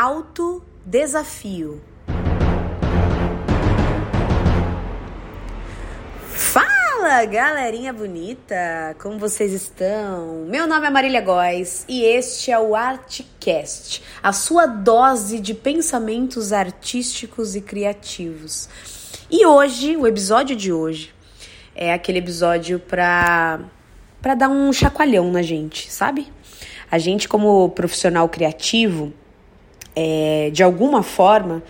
alto desafio. Fala, galerinha bonita! Como vocês estão? Meu nome é Marília Góes e este é o Artcast, a sua dose de pensamentos artísticos e criativos. E hoje, o episódio de hoje, é aquele episódio pra, pra dar um chacoalhão na gente, sabe? A gente, como profissional criativo, é, de alguma forma,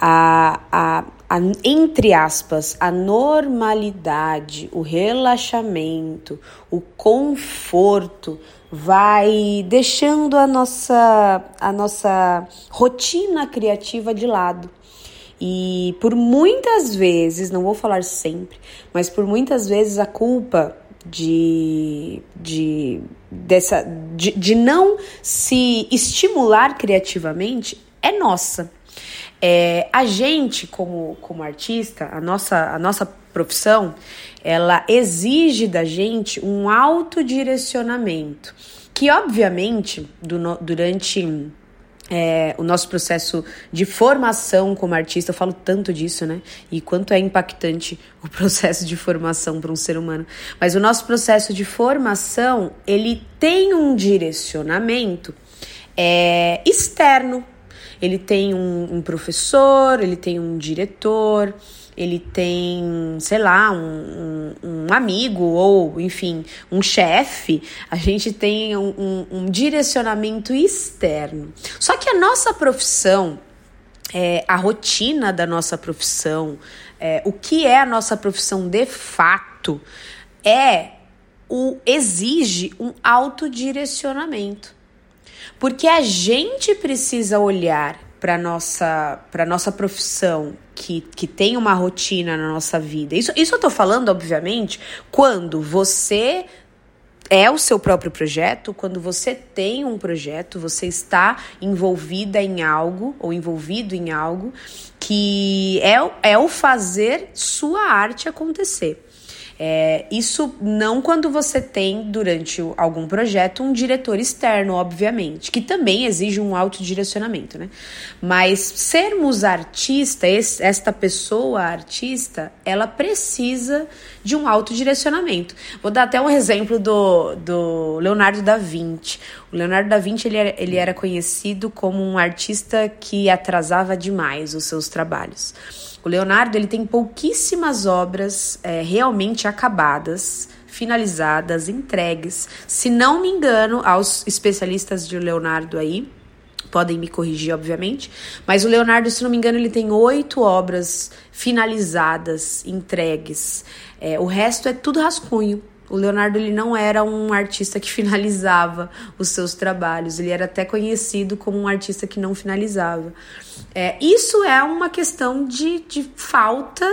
a, a, a, entre aspas, a normalidade, o relaxamento, o conforto vai deixando a nossa, a nossa rotina criativa de lado. E por muitas vezes, não vou falar sempre, mas por muitas vezes a culpa de, de, dessa, de, de não se estimular criativamente é nossa. É, a gente, como, como artista, a nossa, a nossa profissão, ela exige da gente um autodirecionamento, que obviamente do, durante é, o nosso processo de formação como artista, eu falo tanto disso, né? E quanto é impactante o processo de formação para um ser humano. Mas o nosso processo de formação, ele tem um direcionamento é, externo. Ele tem um, um professor, ele tem um diretor, ele tem, sei lá, um, um, amigo ou, enfim, um chefe, a gente tem um, um, direcionamento externo. Só que a nossa profissão, é, a rotina da nossa profissão, é, o que é a nossa profissão de fato, é o exige um autodirecionamento. Porque a gente precisa olhar para nossa para nossa profissão que, que tem uma rotina na nossa vida. Isso, isso eu tô falando, obviamente, quando você é o seu próprio projeto, quando você tem um projeto, você está envolvida em algo ou envolvido em algo que é, é o fazer sua arte acontecer. É, isso não quando você tem, durante algum projeto, um diretor externo, obviamente, que também exige um autodirecionamento, né? Mas sermos artista, esta pessoa artista, ela precisa de um autodirecionamento. Vou dar até um exemplo do, do Leonardo da Vinci. O Leonardo da Vinci ele era, ele era conhecido como um artista que atrasava demais os seus trabalhos. O Leonardo ele tem pouquíssimas obras é, realmente acabadas, finalizadas, entregues. Se não me engano, aos especialistas de Leonardo aí, podem me corrigir, obviamente, mas o Leonardo, se não me engano, ele tem oito obras finalizadas, entregues. É, o resto é tudo rascunho. O Leonardo ele não era um artista que finalizava os seus trabalhos, ele era até conhecido como um artista que não finalizava. É, isso é uma questão de, de falta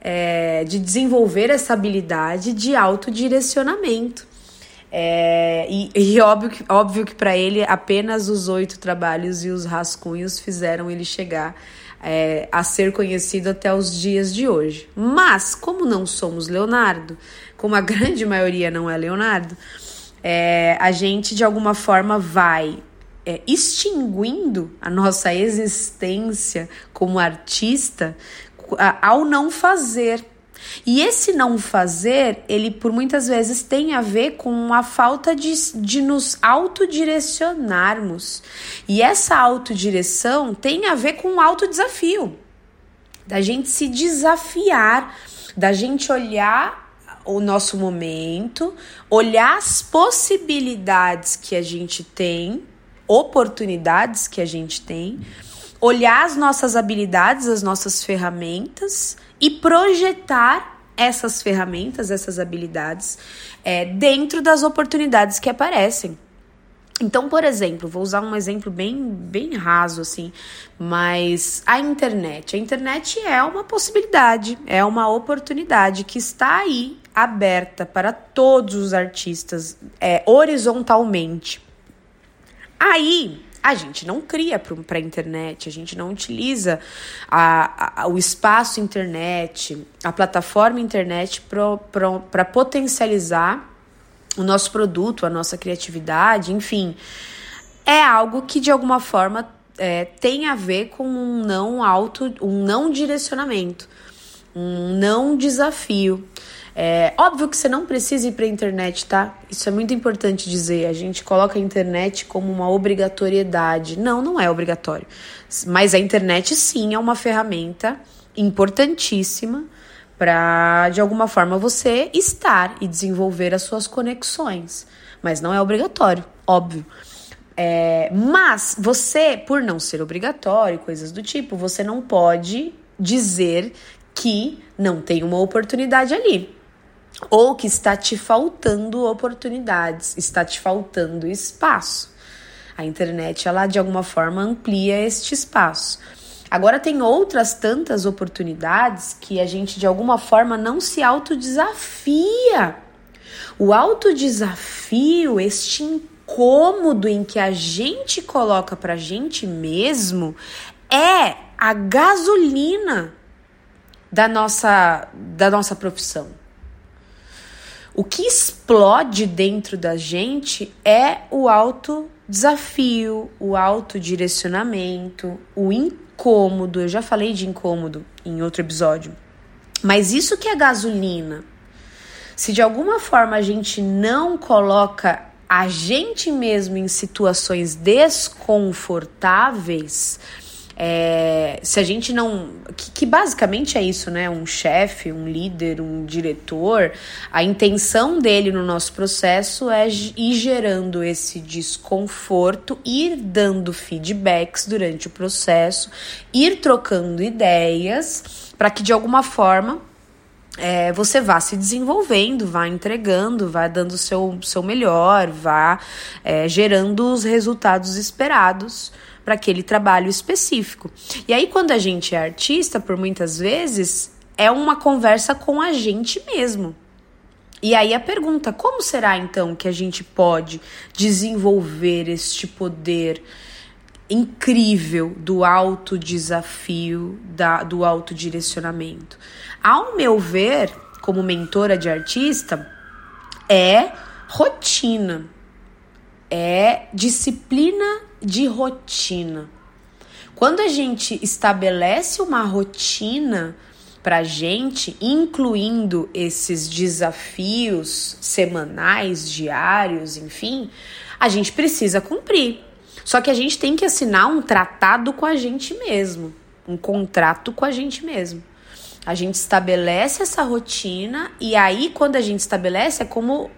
é, de desenvolver essa habilidade de autodirecionamento. É, e, e óbvio que, óbvio que para ele apenas os oito trabalhos e os rascunhos fizeram ele chegar é, a ser conhecido até os dias de hoje. Mas, como não somos Leonardo, como a grande maioria não é Leonardo, é, a gente de alguma forma vai é, extinguindo a nossa existência como artista ao não fazer e esse não fazer, ele por muitas vezes tem a ver com a falta de, de nos autodirecionarmos. E essa autodireção tem a ver com o autodesafio, da gente se desafiar, da gente olhar o nosso momento, olhar as possibilidades que a gente tem, oportunidades que a gente tem, olhar as nossas habilidades, as nossas ferramentas e projetar essas ferramentas, essas habilidades é, dentro das oportunidades que aparecem. Então, por exemplo, vou usar um exemplo bem, bem raso assim, mas a internet. A internet é uma possibilidade, é uma oportunidade que está aí aberta para todos os artistas é, horizontalmente. Aí a gente não cria para a internet, a gente não utiliza a, a, o espaço internet, a plataforma internet para potencializar o nosso produto, a nossa criatividade, enfim. É algo que de alguma forma é, tem a ver com um não auto, um não direcionamento, um não desafio. É óbvio que você não precisa ir para a internet, tá? Isso é muito importante dizer. A gente coloca a internet como uma obrigatoriedade. Não, não é obrigatório. Mas a internet sim é uma ferramenta importantíssima para de alguma forma você estar e desenvolver as suas conexões. Mas não é obrigatório, óbvio. É, mas você, por não ser obrigatório, coisas do tipo, você não pode dizer que não tem uma oportunidade ali ou que está te faltando oportunidades, está te faltando espaço. A internet, ela de alguma forma amplia este espaço. Agora tem outras tantas oportunidades que a gente de alguma forma não se autodesafia. O autodesafio, este incômodo em que a gente coloca pra gente mesmo, é a gasolina da nossa, da nossa profissão. O que explode dentro da gente é o auto desafio, o autodirecionamento, o incômodo. Eu já falei de incômodo em outro episódio. Mas isso que é gasolina. Se de alguma forma a gente não coloca a gente mesmo em situações desconfortáveis, é, se a gente não. Que, que, basicamente é isso, né? Um chefe, um líder, um diretor, a intenção dele no nosso processo é ir gerando esse desconforto, ir dando feedbacks durante o processo, ir trocando ideias, para que de alguma forma é, você vá se desenvolvendo, vá entregando, vá dando o seu, seu melhor, vá é, gerando os resultados esperados para aquele trabalho específico. E aí, quando a gente é artista, por muitas vezes, é uma conversa com a gente mesmo. E aí a pergunta: como será então que a gente pode desenvolver este poder incrível do autodesafio, da, do autodirecionamento? Ao meu ver, como mentora de artista, é rotina, é disciplina de rotina. Quando a gente estabelece uma rotina para gente, incluindo esses desafios semanais, diários, enfim, a gente precisa cumprir. Só que a gente tem que assinar um tratado com a gente mesmo, um contrato com a gente mesmo. A gente estabelece essa rotina e aí quando a gente estabelece é como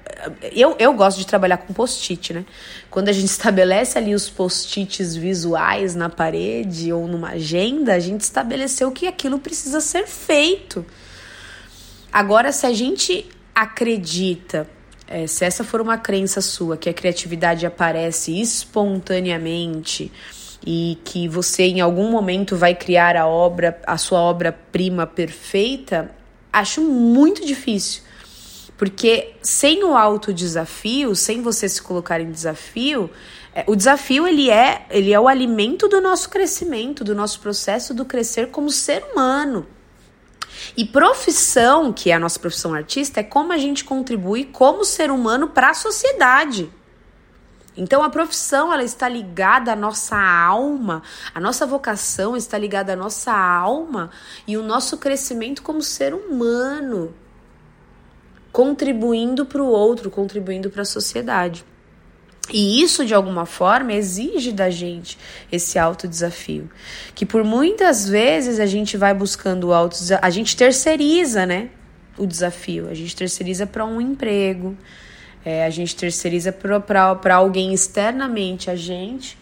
eu, eu gosto de trabalhar com post-it, né? Quando a gente estabelece ali os post-its visuais na parede ou numa agenda, a gente estabeleceu que aquilo precisa ser feito. Agora, se a gente acredita, é, se essa for uma crença sua, que a criatividade aparece espontaneamente, e que você em algum momento vai criar a obra, a sua obra-prima perfeita, acho muito difícil. Porque sem o autodesafio, sem você se colocar em desafio, é, o desafio ele é, ele é o alimento do nosso crescimento, do nosso processo do crescer como ser humano. E profissão, que é a nossa profissão artista, é como a gente contribui como ser humano para a sociedade. Então a profissão ela está ligada à nossa alma, a nossa vocação está ligada à nossa alma e o nosso crescimento como ser humano, contribuindo para o outro, contribuindo para a sociedade. E isso, de alguma forma, exige da gente esse alto desafio. Que por muitas vezes a gente vai buscando o alto a gente terceiriza, né? O desafio. A gente terceiriza para um emprego, é, a gente terceiriza para alguém externamente a gente,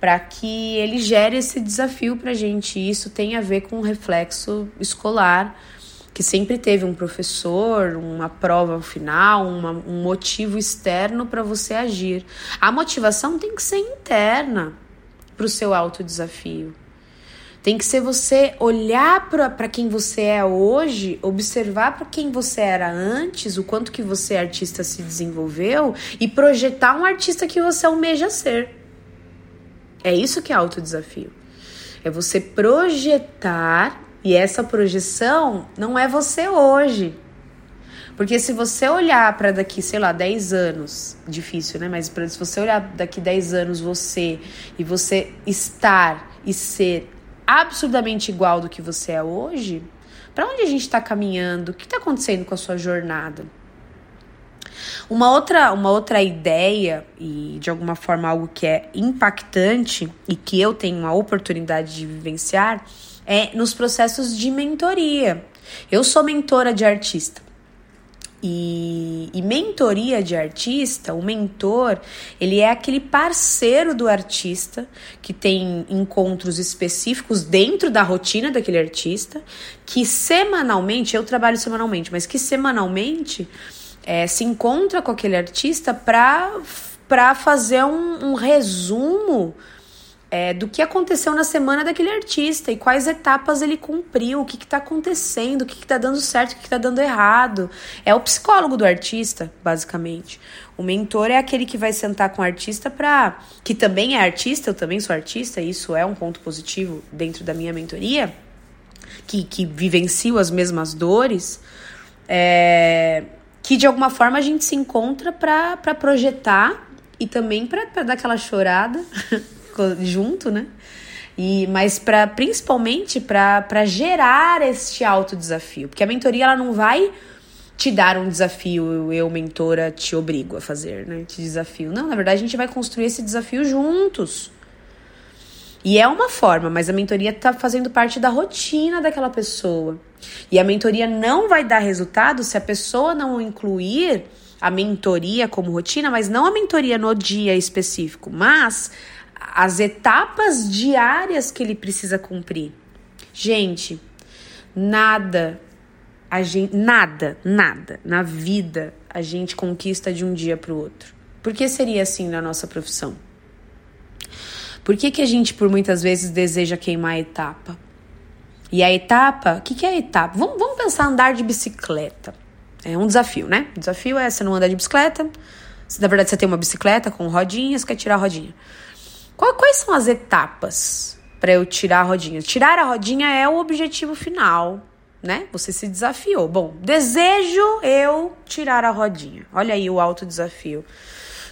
para que ele gere esse desafio para a gente. Isso tem a ver com o reflexo escolar, que sempre teve um professor, uma prova final, uma, um motivo externo para você agir. A motivação tem que ser interna para o seu autodesafio. Tem que ser você olhar para quem você é hoje, observar para quem você era antes, o quanto que você artista se desenvolveu e projetar um artista que você almeja ser. É isso que é autodesafio. É você projetar e essa projeção não é você hoje. Porque se você olhar para daqui, sei lá, 10 anos, difícil, né? Mas se você olhar daqui 10 anos você e você estar e ser absurdamente igual do que você é hoje, para onde a gente está caminhando? O que está acontecendo com a sua jornada? Uma outra, uma outra ideia, e de alguma forma algo que é impactante e que eu tenho uma oportunidade de vivenciar, é nos processos de mentoria. Eu sou mentora de artista. E, e, mentoria de artista, o mentor, ele é aquele parceiro do artista que tem encontros específicos dentro da rotina daquele artista, que semanalmente, eu trabalho semanalmente, mas que semanalmente é, se encontra com aquele artista para fazer um, um resumo é, do que aconteceu na semana daquele artista e quais etapas ele cumpriu, o que está acontecendo, o que está dando certo, o que está dando errado. É o psicólogo do artista, basicamente. O mentor é aquele que vai sentar com o artista para. que também é artista, eu também sou artista, e isso é um ponto positivo dentro da minha mentoria, que, que vivencio as mesmas dores. É, que de alguma forma a gente se encontra para projetar e também para dar aquela chorada junto, né? E, mas para principalmente para gerar este alto desafio, porque a mentoria ela não vai te dar um desafio, eu mentora te obrigo a fazer, né? Te desafio. Não, na verdade a gente vai construir esse desafio juntos. E é uma forma, mas a mentoria está fazendo parte da rotina daquela pessoa. E a mentoria não vai dar resultado se a pessoa não incluir a mentoria como rotina, mas não a mentoria no dia específico, mas as etapas diárias que ele precisa cumprir. Gente, nada a gente nada, nada na vida a gente conquista de um dia para o outro. Por que seria assim na nossa profissão? Por que, que a gente por muitas vezes deseja queimar a etapa? E a etapa, o que, que é a etapa? Vamos, vamos pensar andar de bicicleta. É um desafio, né? O desafio é você não andar de bicicleta. Na verdade, você tem uma bicicleta com rodinhas, quer tirar a rodinha. Quais são as etapas para eu tirar a rodinha? Tirar a rodinha é o objetivo final, né? Você se desafiou. Bom, desejo eu tirar a rodinha. Olha aí o alto desafio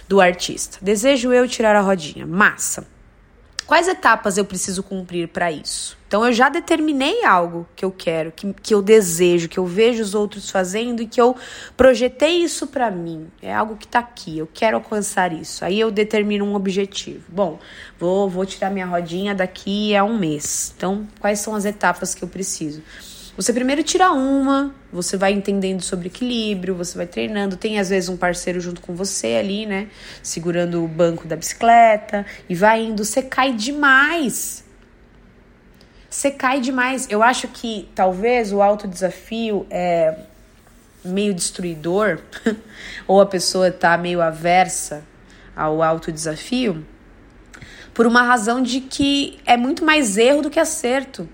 do artista. Desejo eu tirar a rodinha. Massa. Quais etapas eu preciso cumprir para isso? Então eu já determinei algo que eu quero, que, que eu desejo, que eu vejo os outros fazendo e que eu projetei isso para mim. É algo que está aqui, eu quero alcançar isso. Aí eu determino um objetivo. Bom, vou, vou tirar minha rodinha daqui a um mês. Então, quais são as etapas que eu preciso? Você primeiro tira uma, você vai entendendo sobre equilíbrio, você vai treinando. Tem às vezes um parceiro junto com você ali, né? Segurando o banco da bicicleta e vai indo. Você cai demais. Você cai demais. Eu acho que talvez o alto desafio é meio destruidor, ou a pessoa tá meio aversa ao alto desafio, por uma razão de que é muito mais erro do que acerto.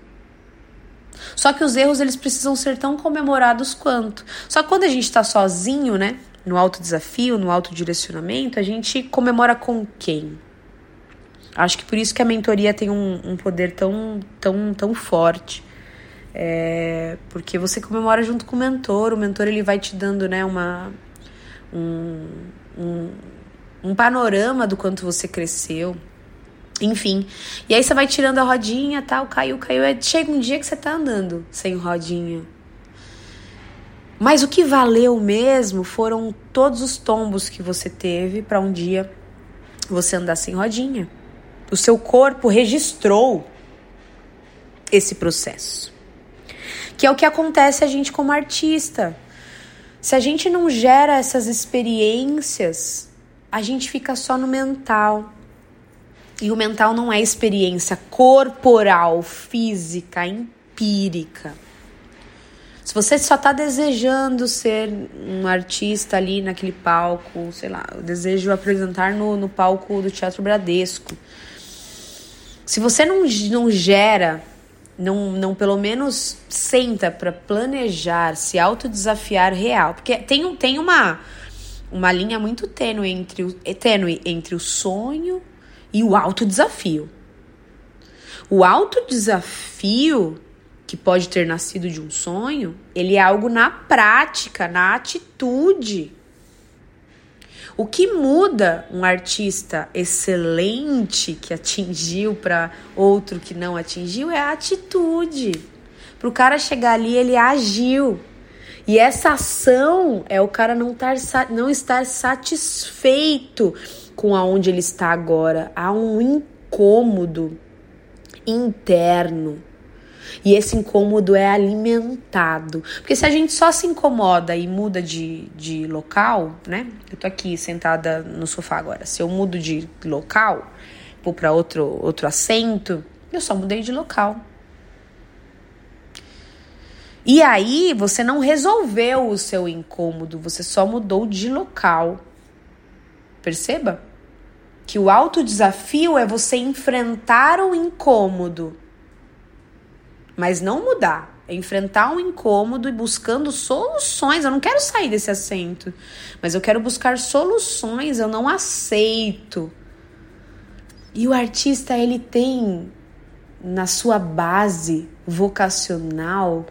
Só que os erros eles precisam ser tão comemorados quanto. Só que quando a gente está sozinho, né, no alto desafio, no alto direcionamento, a gente comemora com quem? Acho que por isso que a mentoria tem um, um poder tão, tão, tão forte. É, porque você comemora junto com o mentor, o mentor ele vai te dando né, uma, um, um, um panorama do quanto você cresceu, enfim. E aí você vai tirando a rodinha, tal, caiu, caiu. É, chega um dia que você tá andando sem rodinha. Mas o que valeu mesmo foram todos os tombos que você teve para um dia você andar sem rodinha. O seu corpo registrou esse processo. Que é o que acontece a gente como artista. Se a gente não gera essas experiências, a gente fica só no mental. E o mental não é experiência corporal, física, empírica. Se você só está desejando ser um artista ali naquele palco, sei lá, eu desejo apresentar no, no palco do Teatro Bradesco. Se você não, não gera, não, não pelo menos senta para planejar, se autodesafiar real, porque tem, tem uma, uma linha muito tênue entre, o, tênue entre o sonho e o alto desafio. O alto desafio que pode ter nascido de um sonho, ele é algo na prática, na atitude. O que muda um artista excelente que atingiu para outro que não atingiu é a atitude. Para o cara chegar ali, ele agiu. E essa ação é o cara não, tar, não estar satisfeito com aonde ele está agora. Há um incômodo interno. E esse incômodo é alimentado. Porque se a gente só se incomoda e muda de, de local, né? Eu tô aqui sentada no sofá agora. Se eu mudo de local, vou para outro, outro assento, eu só mudei de local. E aí você não resolveu o seu incômodo, você só mudou de local. Perceba que o alto desafio é você enfrentar o incômodo, mas não mudar. Enfrentar um incômodo e buscando soluções. Eu não quero sair desse assento, mas eu quero buscar soluções. Eu não aceito. E o artista ele tem na sua base vocacional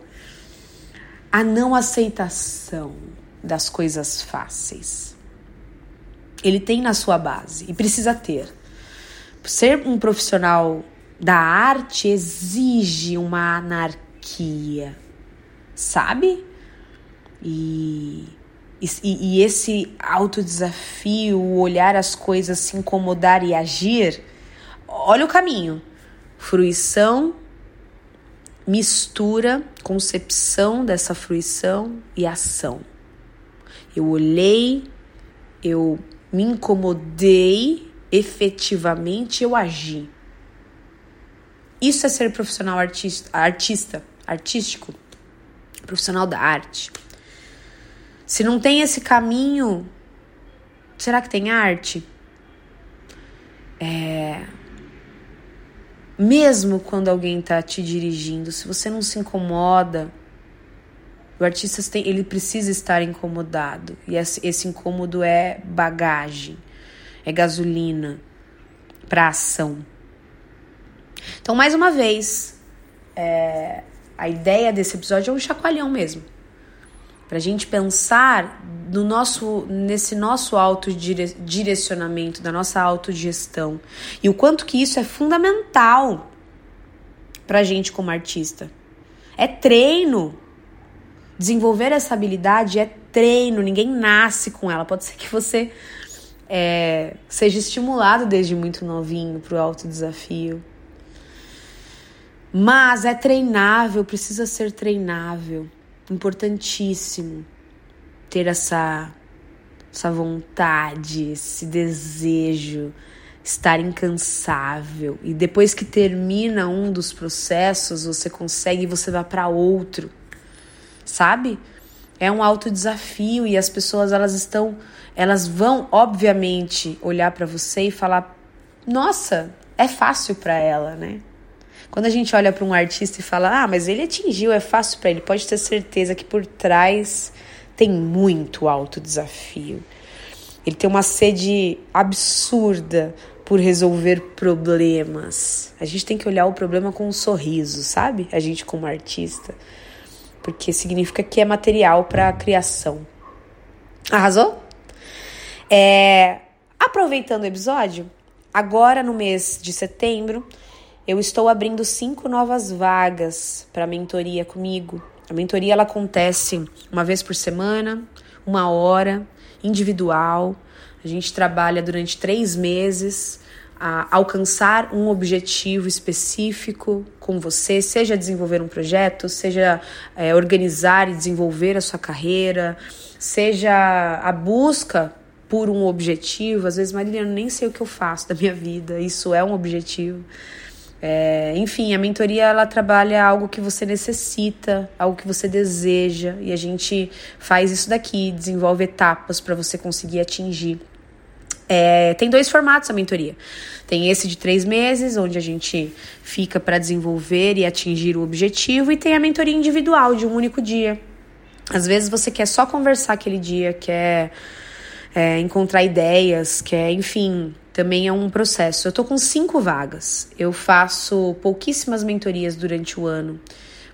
a não aceitação das coisas fáceis. Ele tem na sua base e precisa ter. Ser um profissional da arte exige uma anarquia, sabe? E, e, e esse autodesafio, olhar as coisas, se incomodar e agir, olha o caminho. Fruição mistura concepção dessa fruição e ação. Eu olhei, eu me incomodei, efetivamente eu agi. Isso é ser profissional artista, artista, artístico, profissional da arte. Se não tem esse caminho, será que tem arte? É, mesmo quando alguém está te dirigindo, se você não se incomoda, o artista tem, ele precisa estar incomodado. E esse, incômodo é bagagem, é gasolina para ação. Então, mais uma vez, é, a ideia desse episódio é um chacoalhão mesmo. Pra gente pensar no nosso, nesse nosso autodirecionamento, da nossa autogestão. E o quanto que isso é fundamental pra gente como artista. É treino. Desenvolver essa habilidade é treino, ninguém nasce com ela. Pode ser que você é, seja estimulado desde muito novinho para o alto desafio. Mas é treinável, precisa ser treinável importantíssimo ter essa, essa vontade, esse desejo, estar incansável. E depois que termina um dos processos, você consegue e você vai para outro. Sabe? É um alto desafio e as pessoas elas estão, elas vão obviamente olhar para você e falar: "Nossa, é fácil para ela, né?" Quando a gente olha para um artista e fala, ah, mas ele atingiu, é fácil para ele, pode ter certeza que por trás tem muito alto desafio. Ele tem uma sede absurda por resolver problemas. A gente tem que olhar o problema com um sorriso, sabe? A gente como artista, porque significa que é material para a criação. Arrasou? É, aproveitando o episódio, agora no mês de setembro, eu estou abrindo cinco novas vagas para mentoria comigo. A mentoria ela acontece uma vez por semana, uma hora, individual. A gente trabalha durante três meses a alcançar um objetivo específico com você, seja desenvolver um projeto, seja é, organizar e desenvolver a sua carreira, seja a busca por um objetivo. Às vezes, eu nem sei o que eu faço da minha vida, isso é um objetivo. É, enfim, a mentoria ela trabalha algo que você necessita, algo que você deseja, e a gente faz isso daqui, desenvolve etapas para você conseguir atingir. É, tem dois formatos a mentoria. Tem esse de três meses, onde a gente fica para desenvolver e atingir o objetivo, e tem a mentoria individual de um único dia. Às vezes você quer só conversar aquele dia, quer é, encontrar ideias, quer, enfim, também é um processo. Eu tô com cinco vagas. Eu faço pouquíssimas mentorias durante o ano,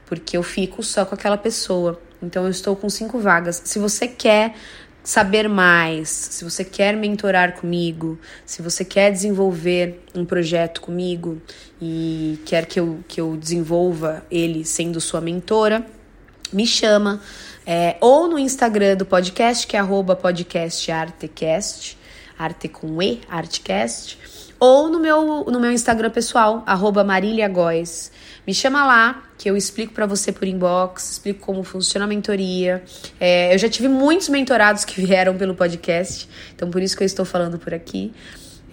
porque eu fico só com aquela pessoa. Então eu estou com cinco vagas. Se você quer saber mais, se você quer mentorar comigo, se você quer desenvolver um projeto comigo e quer que eu, que eu desenvolva ele sendo sua mentora, me chama. É, ou no Instagram do podcast, que é podcastartecast, arte com E, artcast, ou no meu, no meu Instagram pessoal, arroba mariliagóis. Me chama lá, que eu explico para você por inbox, explico como funciona a mentoria. É, eu já tive muitos mentorados que vieram pelo podcast, então por isso que eu estou falando por aqui.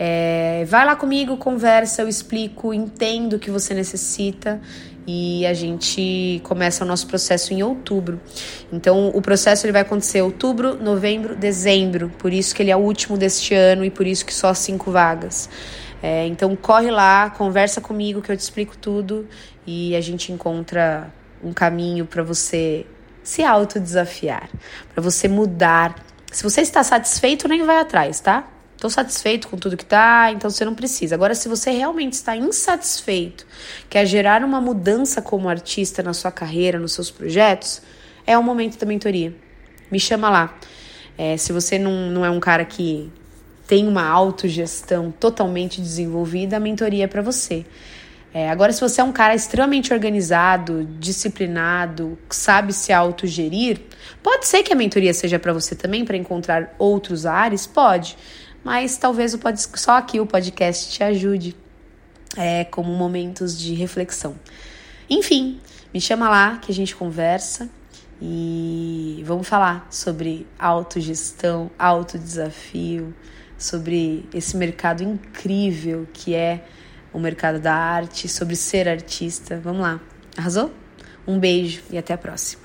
É, vai lá comigo, conversa, eu explico, entendo o que você necessita e a gente começa o nosso processo em outubro. Então, o processo ele vai acontecer outubro, novembro, dezembro. Por isso que ele é o último deste ano e por isso que só cinco vagas. É, então, corre lá, conversa comigo que eu te explico tudo e a gente encontra um caminho para você se autodesafiar, para você mudar. Se você está satisfeito, nem vai atrás, tá? Estou satisfeito com tudo que tá, então você não precisa. Agora, se você realmente está insatisfeito, quer gerar uma mudança como artista na sua carreira, nos seus projetos, é o momento da mentoria. Me chama lá. É, se você não, não é um cara que tem uma autogestão totalmente desenvolvida, a mentoria é para você. É, agora, se você é um cara extremamente organizado, disciplinado, sabe se autogerir, pode ser que a mentoria seja para você também, para encontrar outros ares? Pode mas talvez só aqui o podcast te ajude é, como momentos de reflexão. Enfim, me chama lá que a gente conversa e vamos falar sobre autogestão, autodesafio, sobre esse mercado incrível que é o mercado da arte, sobre ser artista. Vamos lá. Arrasou? Um beijo e até a próxima.